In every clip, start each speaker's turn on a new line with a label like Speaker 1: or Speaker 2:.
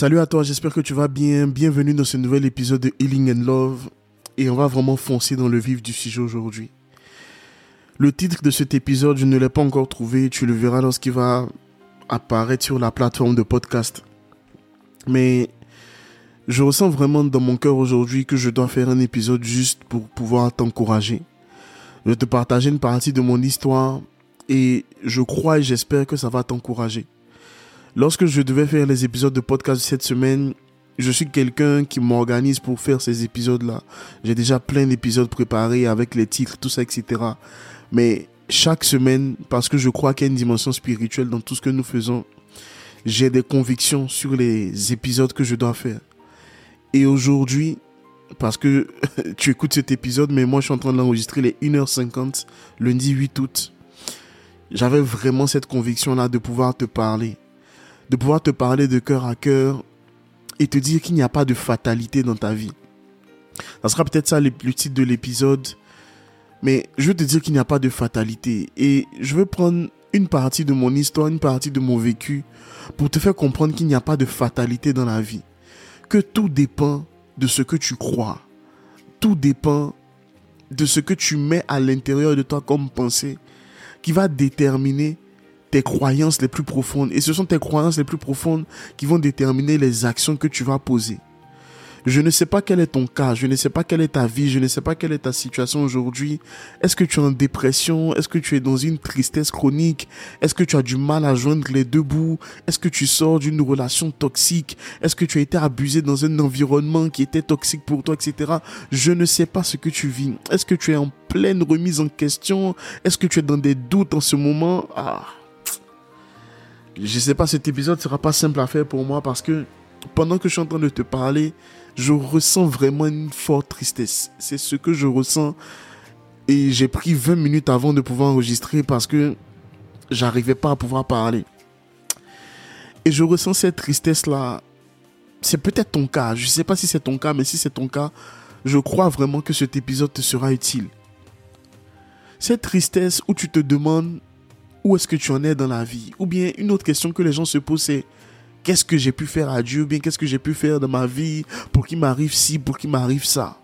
Speaker 1: Salut à toi, j'espère que tu vas bien. Bienvenue dans ce nouvel épisode de Healing and Love. Et on va vraiment foncer dans le vif du sujet aujourd'hui. Le titre de cet épisode, je ne l'ai pas encore trouvé. Tu le verras lorsqu'il va apparaître sur la plateforme de podcast. Mais je ressens vraiment dans mon cœur aujourd'hui que je dois faire un épisode juste pour pouvoir t'encourager. Je te partager une partie de mon histoire et je crois et j'espère que ça va t'encourager. Lorsque je devais faire les épisodes de podcast cette semaine, je suis quelqu'un qui m'organise pour faire ces épisodes-là. J'ai déjà plein d'épisodes préparés avec les titres, tout ça, etc. Mais chaque semaine, parce que je crois qu'il y a une dimension spirituelle dans tout ce que nous faisons, j'ai des convictions sur les épisodes que je dois faire. Et aujourd'hui, parce que tu écoutes cet épisode, mais moi je suis en train de l'enregistrer les 1h50, lundi 8 août. J'avais vraiment cette conviction-là de pouvoir te parler de pouvoir te parler de cœur à cœur et te dire qu'il n'y a pas de fatalité dans ta vie. Ça sera peut-être ça le, titre de l'épisode, mais je veux te dire qu'il n'y a pas de fatalité. Et je veux prendre une partie de mon histoire, une partie de mon vécu, pour te faire comprendre qu'il n'y a pas de fatalité dans la vie. Que tout dépend de ce que tu crois. Tout dépend de ce que tu mets à l'intérieur de toi comme pensée, qui va déterminer tes croyances les plus profondes. Et ce sont tes croyances les plus profondes qui vont déterminer les actions que tu vas poser. Je ne sais pas quel est ton cas, je ne sais pas quelle est ta vie, je ne sais pas quelle est ta situation aujourd'hui. Est-ce que tu es en dépression? Est-ce que tu es dans une tristesse chronique? Est-ce que tu as du mal à joindre les deux bouts? Est-ce que tu sors d'une relation toxique? Est-ce que tu as été abusé dans un environnement qui était toxique pour toi, etc. Je ne sais pas ce que tu vis. Est-ce que tu es en pleine remise en question? Est-ce que tu es dans des doutes en ce moment? Ah je sais pas, cet épisode sera pas simple à faire pour moi parce que pendant que je suis en train de te parler, je ressens vraiment une forte tristesse. C'est ce que je ressens. Et j'ai pris 20 minutes avant de pouvoir enregistrer parce que j'arrivais pas à pouvoir parler. Et je ressens cette tristesse-là. C'est peut-être ton cas. Je sais pas si c'est ton cas, mais si c'est ton cas, je crois vraiment que cet épisode te sera utile. Cette tristesse où tu te demandes où est-ce que tu en es dans la vie? Ou bien une autre question que les gens se posent, c'est qu'est-ce que j'ai pu faire à Dieu? Ou bien qu'est-ce que j'ai pu faire dans ma vie pour qu'il m'arrive ci, pour qu'il m'arrive ça?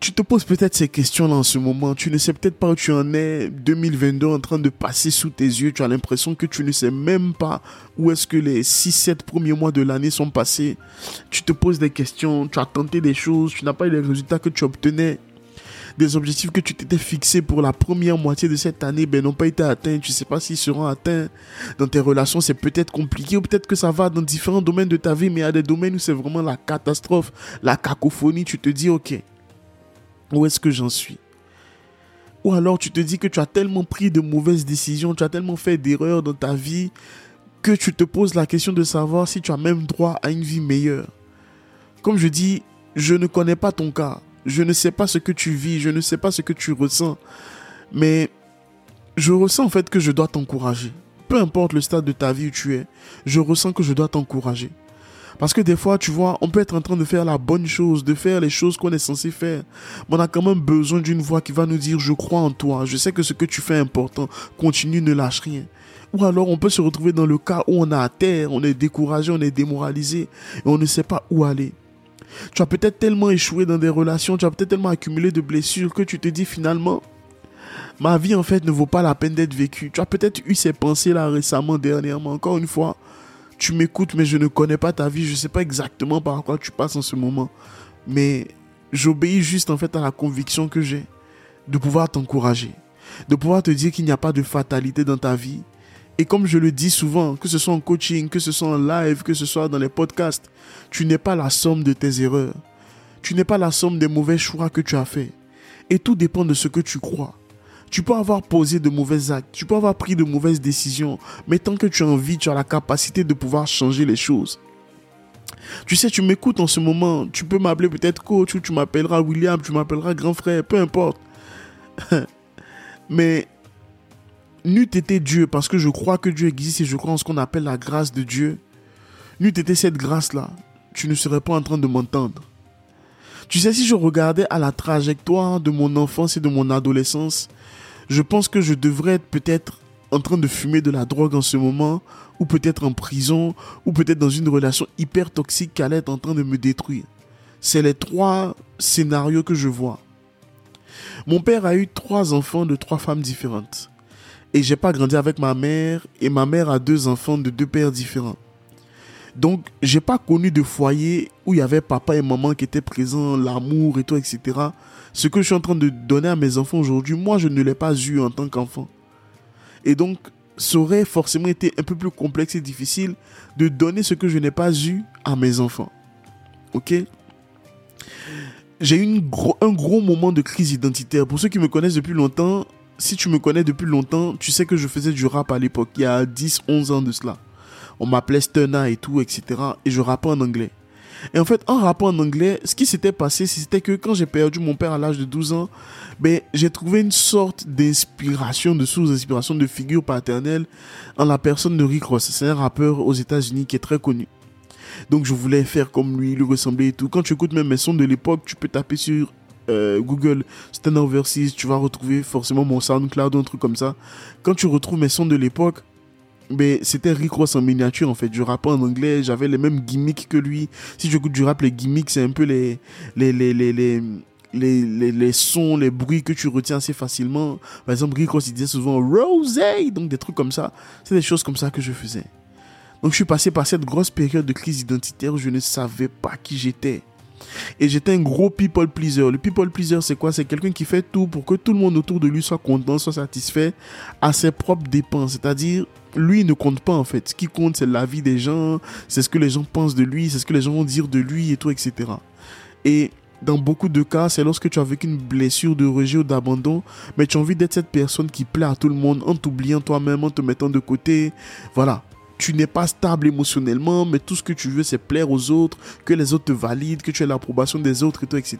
Speaker 1: Tu te poses peut-être ces questions-là en ce moment. Tu ne sais peut-être pas où tu en es 2022 en train de passer sous tes yeux. Tu as l'impression que tu ne sais même pas où est-ce que les 6-7 premiers mois de l'année sont passés. Tu te poses des questions. Tu as tenté des choses. Tu n'as pas eu les résultats que tu obtenais des objectifs que tu t'étais fixés pour la première moitié de cette année ben, n'ont pas été atteints. Tu ne sais pas s'ils seront atteints. Dans tes relations, c'est peut-être compliqué ou peut-être que ça va dans différents domaines de ta vie, mais il y a des domaines où c'est vraiment la catastrophe, la cacophonie. Tu te dis, ok, où est-ce que j'en suis? Ou alors tu te dis que tu as tellement pris de mauvaises décisions, tu as tellement fait d'erreurs dans ta vie que tu te poses la question de savoir si tu as même droit à une vie meilleure. Comme je dis, je ne connais pas ton cas. Je ne sais pas ce que tu vis, je ne sais pas ce que tu ressens, mais je ressens en fait que je dois t'encourager. Peu importe le stade de ta vie où tu es, je ressens que je dois t'encourager. Parce que des fois, tu vois, on peut être en train de faire la bonne chose, de faire les choses qu'on est censé faire. Mais on a quand même besoin d'une voix qui va nous dire, je crois en toi, je sais que ce que tu fais est important, continue, ne lâche rien. Ou alors on peut se retrouver dans le cas où on est à terre, on est découragé, on est démoralisé, et on ne sait pas où aller. Tu as peut-être tellement échoué dans des relations, tu as peut-être tellement accumulé de blessures que tu te dis finalement, ma vie en fait ne vaut pas la peine d'être vécue. Tu as peut-être eu ces pensées-là récemment, dernièrement. Encore une fois, tu m'écoutes, mais je ne connais pas ta vie. Je ne sais pas exactement par quoi tu passes en ce moment. Mais j'obéis juste en fait à la conviction que j'ai de pouvoir t'encourager, de pouvoir te dire qu'il n'y a pas de fatalité dans ta vie et comme je le dis souvent, que ce soit en coaching, que ce soit en live, que ce soit dans les podcasts, tu n'es pas la somme de tes erreurs. Tu n'es pas la somme des mauvais choix que tu as faits. Et tout dépend de ce que tu crois. Tu peux avoir posé de mauvais actes, tu peux avoir pris de mauvaises décisions, mais tant que tu as envie, tu as la capacité de pouvoir changer les choses. Tu sais, tu m'écoutes en ce moment, tu peux m'appeler peut-être coach ou tu m'appelleras William, tu m'appelleras grand frère, peu importe. mais n'eût été Dieu, parce que je crois que Dieu existe et je crois en ce qu'on appelle la grâce de Dieu, n'eût été cette grâce-là, tu ne serais pas en train de m'entendre. Tu sais, si je regardais à la trajectoire de mon enfance et de mon adolescence, je pense que je devrais être peut-être en train de fumer de la drogue en ce moment, ou peut-être en prison, ou peut-être dans une relation hyper toxique qu'elle est en train de me détruire. C'est les trois scénarios que je vois. Mon père a eu trois enfants de trois femmes différentes. Et j'ai pas grandi avec ma mère, et ma mère a deux enfants de deux pères différents. Donc, j'ai pas connu de foyer où il y avait papa et maman qui étaient présents, l'amour et tout, etc. Ce que je suis en train de donner à mes enfants aujourd'hui, moi, je ne l'ai pas eu en tant qu'enfant. Et donc, ça aurait forcément été un peu plus complexe et difficile de donner ce que je n'ai pas eu à mes enfants. Ok? J'ai eu un gros moment de crise identitaire. Pour ceux qui me connaissent depuis longtemps, si tu me connais depuis longtemps, tu sais que je faisais du rap à l'époque, il y a 10, 11 ans de cela. On m'appelait Stunna et tout, etc. Et je rappais en anglais. Et en fait, en rappant en anglais, ce qui s'était passé, c'était que quand j'ai perdu mon père à l'âge de 12 ans, ben, j'ai trouvé une sorte d'inspiration, de sous-inspiration, de figure paternelle en la personne de Rick Ross. C'est un rappeur aux États-Unis qui est très connu. Donc je voulais faire comme lui, lui ressembler et tout. Quand tu écoutes même mes sons de l'époque, tu peux taper sur euh, Google Stand Overseas, tu vas retrouver forcément mon SoundCloud ou un truc comme ça. Quand tu retrouves mes sons de l'époque, mais c'était Rick Ross en miniature en fait. Je rappais en anglais, j'avais les mêmes gimmicks que lui. Si tu écoutes du rap, les gimmicks, c'est un peu les les, les, les, les, sons, les bruits que tu retiens assez facilement. Par exemple, Rick Ross, il disait souvent Rose, donc des trucs comme ça. C'est des choses comme ça que je faisais. Donc je suis passé par cette grosse période de crise identitaire où je ne savais pas qui j'étais. Et j'étais un gros people pleaser. Le people pleaser, c'est quoi? C'est quelqu'un qui fait tout pour que tout le monde autour de lui soit content, soit satisfait à ses propres dépenses. C'est-à-dire, lui ne compte pas en fait. Ce qui compte, c'est la vie des gens, c'est ce que les gens pensent de lui, c'est ce que les gens vont dire de lui et tout, etc. Et dans beaucoup de cas, c'est lorsque tu as vécu une blessure de rejet ou d'abandon, mais tu as envie d'être cette personne qui plaît à tout le monde en t'oubliant toi-même, en te mettant de côté. Voilà tu n'es pas stable émotionnellement, mais tout ce que tu veux, c'est plaire aux autres, que les autres te valident, que tu aies l'approbation des autres, tout, etc.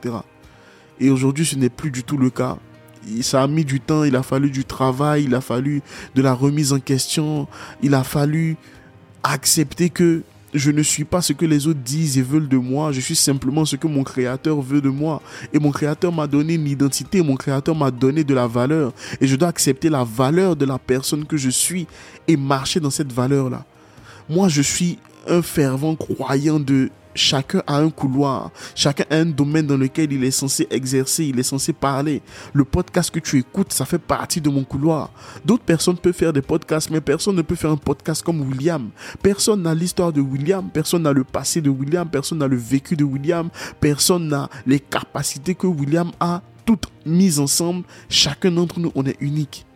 Speaker 1: Et aujourd'hui, ce n'est plus du tout le cas. Ça a mis du temps, il a fallu du travail, il a fallu de la remise en question, il a fallu accepter que je ne suis pas ce que les autres disent et veulent de moi, je suis simplement ce que mon créateur veut de moi. Et mon créateur m'a donné une identité, mon créateur m'a donné de la valeur. Et je dois accepter la valeur de la personne que je suis et marcher dans cette valeur-là. Moi, je suis un fervent croyant de chacun a un couloir, chacun a un domaine dans lequel il est censé exercer, il est censé parler. Le podcast que tu écoutes, ça fait partie de mon couloir. D'autres personnes peuvent faire des podcasts, mais personne ne peut faire un podcast comme William. Personne n'a l'histoire de William, personne n'a le passé de William, personne n'a le vécu de William, personne n'a les capacités que William a, toutes mises ensemble. Chacun d'entre nous, on est unique.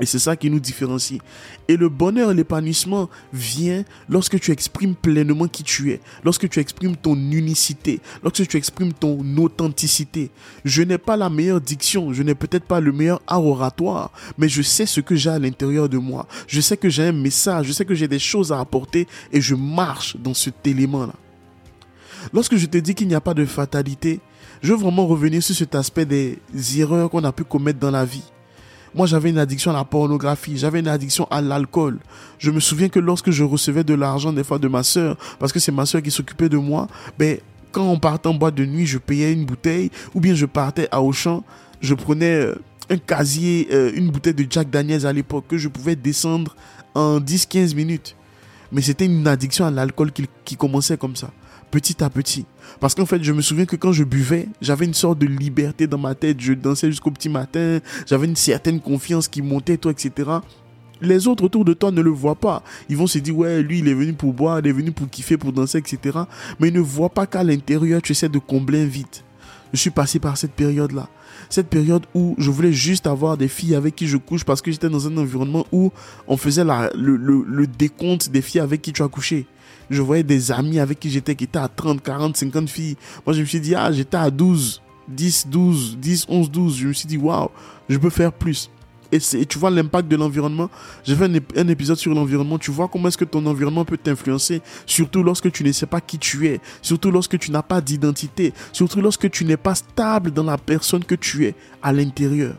Speaker 1: Et c'est ça qui nous différencie. Et le bonheur l'épanouissement vient lorsque tu exprimes pleinement qui tu es, lorsque tu exprimes ton unicité, lorsque tu exprimes ton authenticité. Je n'ai pas la meilleure diction, je n'ai peut-être pas le meilleur art oratoire, mais je sais ce que j'ai à l'intérieur de moi. Je sais que j'ai un message, je sais que j'ai des choses à apporter et je marche dans cet élément-là. Lorsque je te dis qu'il n'y a pas de fatalité, je veux vraiment revenir sur cet aspect des erreurs qu'on a pu commettre dans la vie. Moi, j'avais une addiction à la pornographie, j'avais une addiction à l'alcool. Je me souviens que lorsque je recevais de l'argent des fois de ma soeur, parce que c'est ma soeur qui s'occupait de moi, ben, quand on partait en boîte de nuit, je payais une bouteille, ou bien je partais à Auchan, je prenais euh, un casier, euh, une bouteille de Jack Daniels à l'époque, que je pouvais descendre en 10-15 minutes. Mais c'était une addiction à l'alcool qui commençait comme ça petit à petit. Parce qu'en fait, je me souviens que quand je buvais, j'avais une sorte de liberté dans ma tête. Je dansais jusqu'au petit matin. J'avais une certaine confiance qui montait, toi, etc. Les autres autour de toi ne le voient pas. Ils vont se dire, ouais, lui, il est venu pour boire, il est venu pour kiffer, pour danser, etc. Mais ils ne voient pas qu'à l'intérieur, tu essaies de combler un vide. Je suis passé par cette période-là. Cette période où je voulais juste avoir des filles avec qui je couche parce que j'étais dans un environnement où on faisait le décompte des filles avec qui tu as couché je voyais des amis avec qui j'étais qui étaient à 30, 40, 50 filles. Moi, je me suis dit, ah, j'étais à 12, 10, 12, 10, 11, 12. Je me suis dit, waouh, je peux faire plus. Et, tu vois l'impact de l'environnement. J'ai fait un, épisode sur l'environnement. Tu vois comment est-ce que ton environnement peut t'influencer, surtout lorsque tu ne sais pas qui tu es, surtout lorsque tu n'as pas d'identité, surtout lorsque tu n'es pas stable dans la personne que tu es à l'intérieur.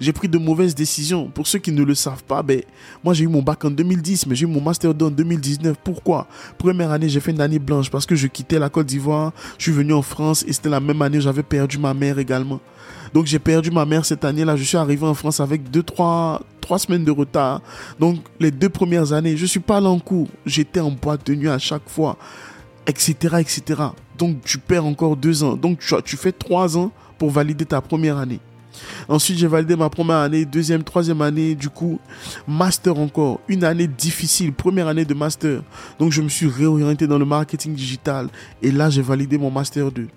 Speaker 1: J'ai pris de mauvaises décisions. Pour ceux qui ne le savent pas, ben, moi j'ai eu mon bac en 2010, mais j'ai eu mon master 2 en 2019. Pourquoi? Première année, j'ai fait une année blanche parce que je quittais la Côte d'Ivoire, je suis venu en France et c'était la même année où j'avais perdu ma mère également. Donc j'ai perdu ma mère cette année-là. Je suis arrivé en France avec 2 trois, trois semaines de retard. Donc les deux premières années, je suis pas allé en cours. J'étais en boîte de nuit à chaque fois, etc., etc. Donc tu perds encore deux ans. Donc tu, tu fais trois ans pour valider ta première année. Ensuite, j'ai validé ma première année, deuxième, troisième année, du coup, master encore. Une année difficile, première année de master. Donc, je me suis réorienté dans le marketing digital. Et là, j'ai validé mon master 2.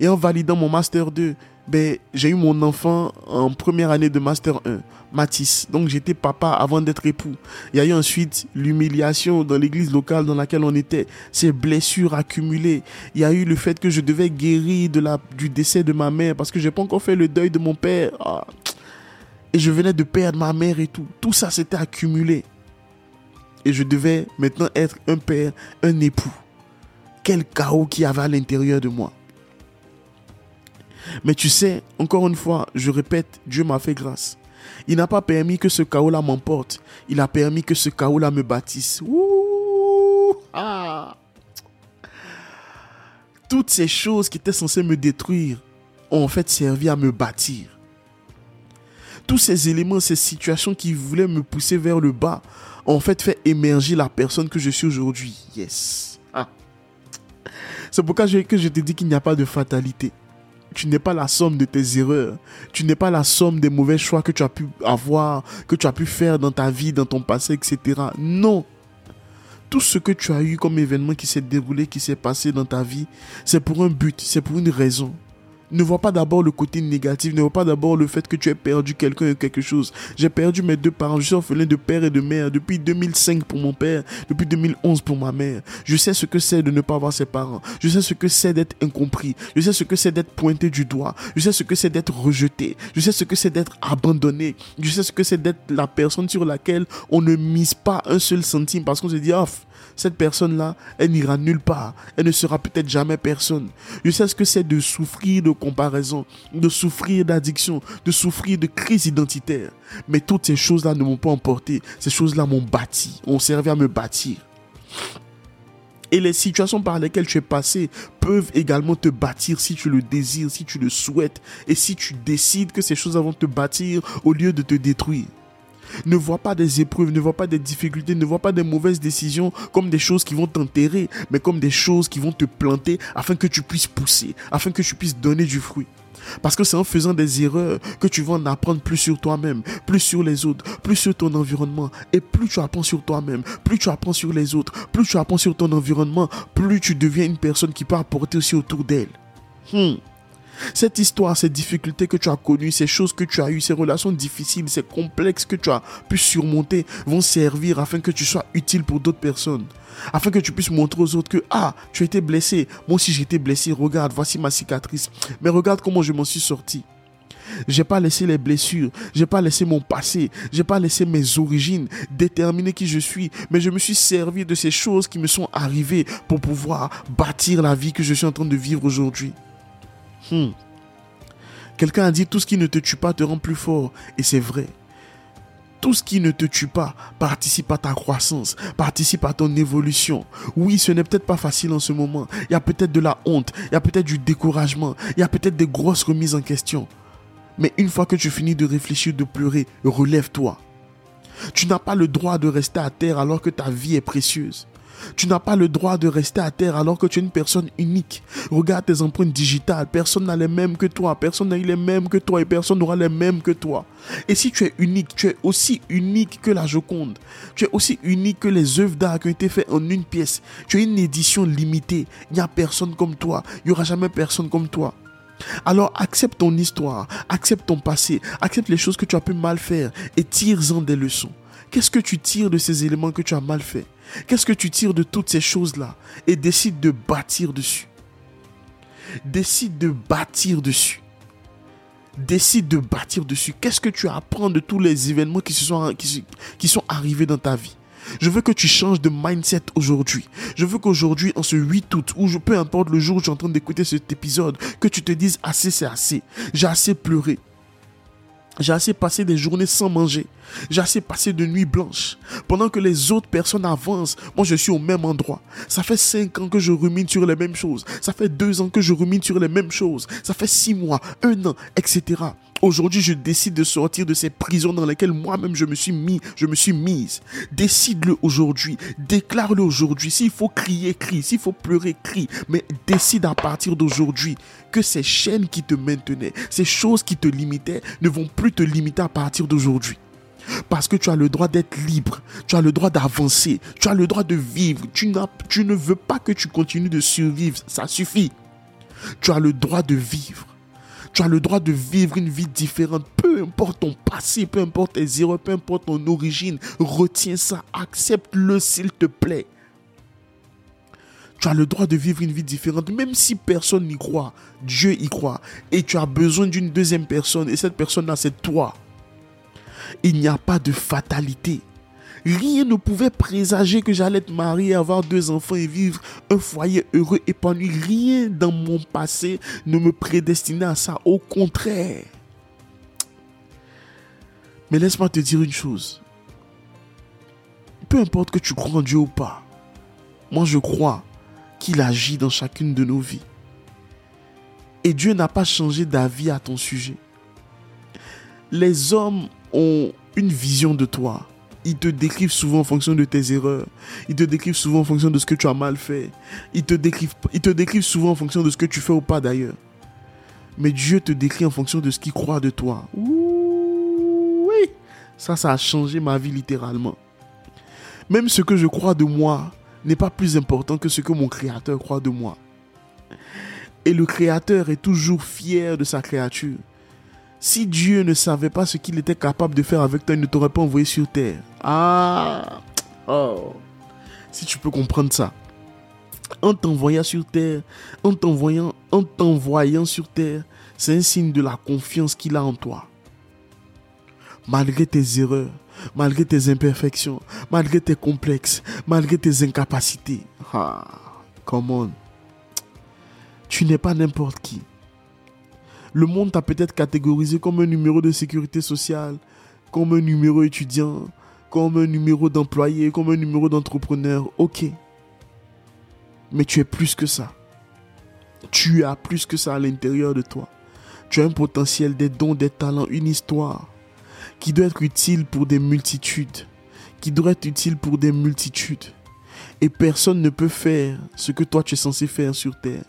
Speaker 1: Et en validant mon master 2, ben, j'ai eu mon enfant en première année de Master 1, Matisse. Donc j'étais papa avant d'être époux. Il y a eu ensuite l'humiliation dans l'église locale dans laquelle on était, ces blessures accumulées. Il y a eu le fait que je devais guérir du décès de ma mère parce que j'ai pas encore fait le deuil de mon père. Ah. Et je venais de perdre ma mère et tout. Tout ça s'était accumulé. Et je devais maintenant être un père, un époux. Quel chaos qu'il y avait à l'intérieur de moi. Mais tu sais, encore une fois, je répète, Dieu m'a fait grâce. Il n'a pas permis que ce chaos-là m'emporte. Il a permis que ce chaos-là me bâtisse. Ah. Toutes ces choses qui étaient censées me détruire ont en fait servi à me bâtir. Tous ces éléments, ces situations qui voulaient me pousser vers le bas ont en fait fait émerger la personne que je suis aujourd'hui. Yes. Ah. C'est pourquoi que je te dis qu'il n'y a pas de fatalité tu n'es pas la somme de tes erreurs. Tu n'es pas la somme des mauvais choix que tu as pu avoir, que tu as pu faire dans ta vie, dans ton passé, etc. Non. Tout ce que tu as eu comme événement qui s'est déroulé, qui s'est passé dans ta vie, c'est pour un but, c'est pour une raison. Ne vois pas d'abord le côté négatif, ne vois pas d'abord le fait que tu aies perdu quelqu'un ou quelque chose. J'ai perdu mes deux parents, je suis orphelin de père et de mère depuis 2005 pour mon père, depuis 2011 pour ma mère. Je sais ce que c'est de ne pas avoir ses parents. Je sais ce que c'est d'être incompris. Je sais ce que c'est d'être pointé du doigt. Je sais ce que c'est d'être rejeté. Je sais ce que c'est d'être abandonné. Je sais ce que c'est d'être la personne sur laquelle on ne mise pas un seul centime parce qu'on se dit, off cette personne-là, elle n'ira nulle part. Elle ne sera peut-être jamais personne. Je sais ce que c'est de souffrir de comparaison, de souffrir d'addiction, de souffrir de crise identitaire. Mais toutes ces choses-là ne m'ont pas emporté. Ces choses-là m'ont bâti, ont servi à me bâtir. Et les situations par lesquelles tu es passé peuvent également te bâtir si tu le désires, si tu le souhaites et si tu décides que ces choses vont te bâtir au lieu de te détruire. Ne vois pas des épreuves, ne vois pas des difficultés, ne vois pas des mauvaises décisions comme des choses qui vont t'enterrer, mais comme des choses qui vont te planter afin que tu puisses pousser, afin que tu puisses donner du fruit. Parce que c'est en faisant des erreurs que tu vas en apprendre plus sur toi-même, plus sur les autres, plus sur ton environnement. Et plus tu apprends sur toi-même, plus tu apprends sur les autres, plus tu apprends sur ton environnement, plus tu deviens une personne qui peut apporter aussi autour d'elle. Hmm. Cette histoire, ces difficultés que tu as connues, ces choses que tu as eues, ces relations difficiles, ces complexes que tu as pu surmonter vont servir afin que tu sois utile pour d'autres personnes. Afin que tu puisses montrer aux autres que, ah, tu as été blessé. Moi aussi j'ai été blessé. Regarde, voici ma cicatrice. Mais regarde comment je m'en suis sorti. J'ai pas laissé les blessures, j'ai pas laissé mon passé, j'ai pas laissé mes origines déterminer qui je suis, mais je me suis servi de ces choses qui me sont arrivées pour pouvoir bâtir la vie que je suis en train de vivre aujourd'hui. Hmm. Quelqu'un a dit tout ce qui ne te tue pas te rend plus fort. Et c'est vrai. Tout ce qui ne te tue pas participe à ta croissance, participe à ton évolution. Oui, ce n'est peut-être pas facile en ce moment. Il y a peut-être de la honte, il y a peut-être du découragement, il y a peut-être des grosses remises en question. Mais une fois que tu finis de réfléchir, de pleurer, relève-toi. Tu n'as pas le droit de rester à terre alors que ta vie est précieuse. Tu n'as pas le droit de rester à terre alors que tu es une personne unique. Regarde tes empreintes digitales. Personne n'a les mêmes que toi. Personne n'a les mêmes que toi et personne n'aura les mêmes que toi. Et si tu es unique, tu es aussi unique que la Joconde. Tu es aussi unique que les œuvres d'art qui ont été faites en une pièce. Tu es une édition limitée. Il n'y a personne comme toi. Il n'y aura jamais personne comme toi. Alors accepte ton histoire, accepte ton passé, accepte les choses que tu as pu mal faire et tire-en des leçons. Qu'est-ce que tu tires de ces éléments que tu as mal fait Qu'est-ce que tu tires de toutes ces choses-là? Et décide de bâtir dessus. Décide de bâtir dessus. Décide de bâtir dessus. Qu'est-ce que tu apprends de tous les événements qui, sont, qui, sont arrivés dans ta vie? Je veux que tu changes de mindset aujourd'hui. Je veux qu'aujourd'hui, en ce 8 août, ou peu importe le jour où tu es en train d'écouter cet épisode, que tu te dises assez, c'est assez. J'ai assez pleuré. J'ai assez passé des journées sans manger. J'ai assez passé de nuits blanches. Pendant que les autres personnes avancent, moi je suis au même endroit. Ça fait cinq ans que je rumine sur les mêmes choses. Ça fait deux ans que je rumine sur les mêmes choses. Ça fait six mois, un an, etc. Aujourd'hui, je décide de sortir de ces prisons dans lesquelles moi-même je me suis mis, je me suis mise. Décide-le aujourd'hui, déclare-le aujourd'hui. S'il faut crier, crie. S'il faut pleurer, crie. Mais décide à partir d'aujourd'hui que ces chaînes qui te maintenaient, ces choses qui te limitaient, ne vont plus te limiter à partir d'aujourd'hui. Parce que tu as le droit d'être libre, tu as le droit d'avancer, tu as le droit de vivre. Tu, tu ne veux pas que tu continues de survivre, ça suffit. Tu as le droit de vivre. Tu as le droit de vivre une vie différente. Peu importe ton passé, peu importe tes erreurs, peu importe ton origine. Retiens ça, accepte-le s'il te plaît. Tu as le droit de vivre une vie différente, même si personne n'y croit. Dieu y croit. Et tu as besoin d'une deuxième personne. Et cette personne-là, c'est toi. Il n'y a pas de fatalité. Rien ne pouvait présager que j'allais être marié, avoir deux enfants et vivre un foyer heureux, épanoui. Rien dans mon passé ne me prédestinait à ça. Au contraire. Mais laisse-moi te dire une chose. Peu importe que tu crois en Dieu ou pas, moi je crois qu'il agit dans chacune de nos vies. Et Dieu n'a pas changé d'avis à ton sujet. Les hommes ont une vision de toi. Ils te décrivent souvent en fonction de tes erreurs. Ils te décrivent souvent en fonction de ce que tu as mal fait. Ils te décrivent, souvent en fonction de ce que tu fais ou pas d'ailleurs. Mais Dieu te décrit en fonction de ce qu'il croit de toi. oui, ça, ça a changé ma vie littéralement. Même ce que je crois de moi n'est pas plus important que ce que mon Créateur croit de moi. Et le Créateur est toujours fier de sa créature. Si Dieu ne savait pas ce qu'il était capable de faire avec toi, il ne t'aurait pas envoyé sur terre. Ah, oh. Si tu peux comprendre ça. En t'envoyant sur terre, en t'envoyant, en t'envoyant sur terre, c'est un signe de la confiance qu'il a en toi. Malgré tes erreurs, malgré tes imperfections, malgré tes complexes, malgré tes incapacités. Ah, come on. Tu n'es pas n'importe qui. Le monde t'a peut-être catégorisé comme un numéro de sécurité sociale, comme un numéro étudiant, comme un numéro d'employé, comme un numéro d'entrepreneur. Ok. Mais tu es plus que ça. Tu as plus que ça à l'intérieur de toi. Tu as un potentiel, des dons, des talents, une histoire qui doit être utile pour des multitudes. Qui doit être utile pour des multitudes. Et personne ne peut faire ce que toi tu es censé faire sur terre.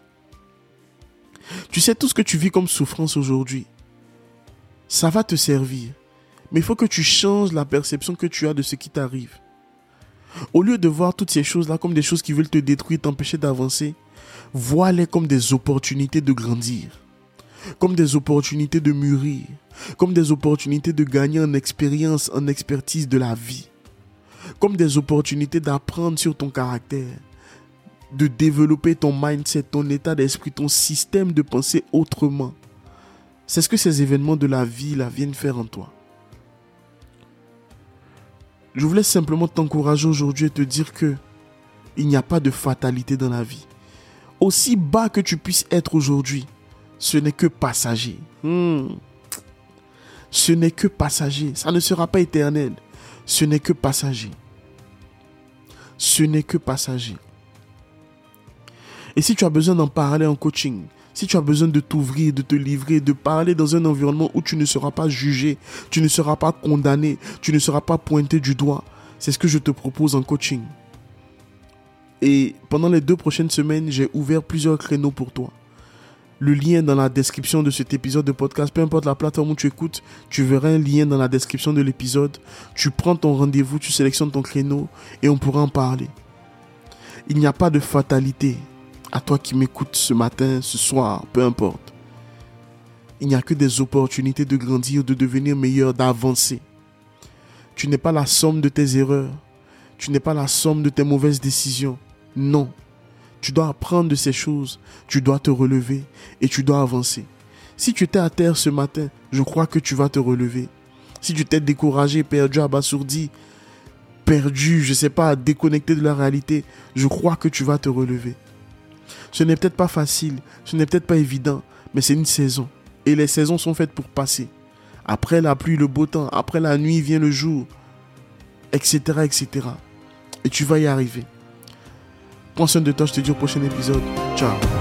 Speaker 1: Tu sais, tout ce que tu vis comme souffrance aujourd'hui, ça va te servir. Mais il faut que tu changes la perception que tu as de ce qui t'arrive. Au lieu de voir toutes ces choses-là comme des choses qui veulent te détruire, t'empêcher d'avancer, vois-les comme des opportunités de grandir, comme des opportunités de mûrir, comme des opportunités de gagner en expérience, en expertise de la vie, comme des opportunités d'apprendre sur ton caractère, de développer ton mindset, ton état d'esprit, ton système de pensée autrement. C'est ce que ces événements de la vie là, viennent faire en toi. Je voulais simplement t'encourager aujourd'hui et te dire que il n'y a pas de fatalité dans la vie. Aussi bas que tu puisses être aujourd'hui, ce n'est que passager. Hmm. Ce n'est que passager. Ça ne sera pas éternel. Ce n'est que passager. Ce n'est que passager. Et si tu as besoin d'en parler en coaching, si tu as besoin de t'ouvrir, de te livrer, de parler dans un environnement où tu ne seras pas jugé, tu ne seras pas condamné, tu ne seras pas pointé du doigt, c'est ce que je te propose en coaching. Et pendant les deux prochaines semaines, j'ai ouvert plusieurs créneaux pour toi. Le lien dans la description de cet épisode de podcast, peu importe la plateforme où tu écoutes, tu verras un lien dans la description de l'épisode. Tu prends ton rendez-vous, tu sélectionnes ton créneau et on pourra en parler. Il n'y a pas de fatalité à toi qui m'écoutes ce matin, ce soir, peu importe. Il n'y a que des opportunités de grandir, de devenir meilleur, d'avancer. Tu n'es pas la somme de tes erreurs. Tu n'es pas la somme de tes mauvaises décisions. Non. Tu dois apprendre de ces choses. Tu dois te relever et tu dois avancer. Si tu étais à terre ce matin, je crois que tu vas te relever. Si tu t'es découragé, perdu, abasourdi, perdu, je ne sais pas, déconnecté de la réalité, je crois que tu vas te relever. Ce n'est peut-être pas facile, ce n'est peut-être pas évident, mais c'est une saison. Et les saisons sont faites pour passer. Après la pluie, le beau temps. Après la nuit vient le jour. Etc. etc. Et tu vas y arriver. Prends soin de toi. Je te dis au prochain épisode. Ciao.